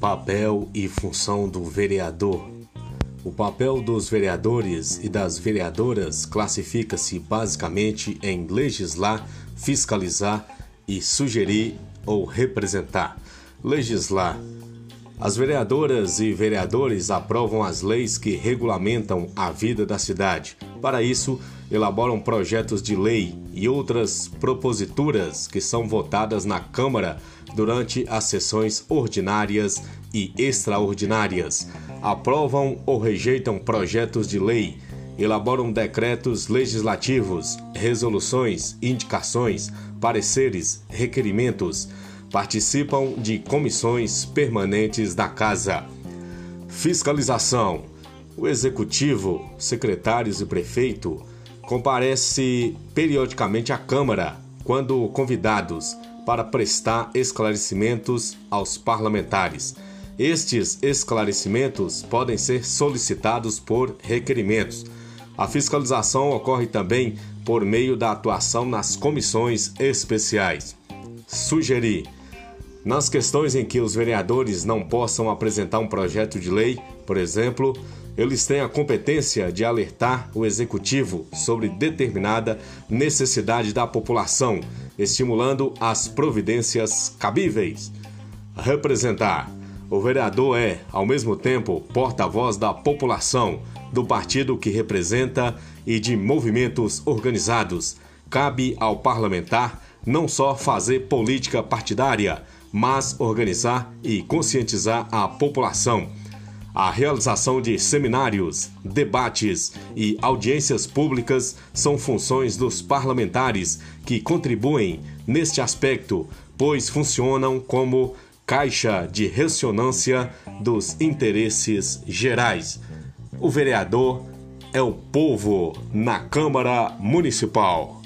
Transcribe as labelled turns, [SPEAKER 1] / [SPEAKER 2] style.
[SPEAKER 1] Papel e função do vereador. O papel dos vereadores e das vereadoras classifica-se basicamente em legislar, fiscalizar e sugerir ou representar. Legislar. As vereadoras e vereadores aprovam as leis que regulamentam a vida da cidade. Para isso, elaboram projetos de lei e outras proposituras que são votadas na Câmara durante as sessões ordinárias e extraordinárias. Aprovam ou rejeitam projetos de lei, elaboram decretos legislativos, resoluções, indicações, pareceres, requerimentos, participam de comissões permanentes da Casa. Fiscalização. O executivo, secretários e prefeito comparece periodicamente à Câmara quando convidados para prestar esclarecimentos aos parlamentares. Estes esclarecimentos podem ser solicitados por requerimentos. A fiscalização ocorre também por meio da atuação nas comissões especiais. Sugerir. Nas questões em que os vereadores não possam apresentar um projeto de lei, por exemplo, eles têm a competência de alertar o executivo sobre determinada necessidade da população, estimulando as providências cabíveis. Representar. O vereador é, ao mesmo tempo, porta-voz da população, do partido que representa e de movimentos organizados. Cabe ao parlamentar não só fazer política partidária, mas organizar e conscientizar a população a realização de seminários, debates e audiências públicas são funções dos parlamentares que contribuem neste aspecto, pois funcionam como caixa de ressonância dos interesses gerais. O vereador é o povo na Câmara Municipal.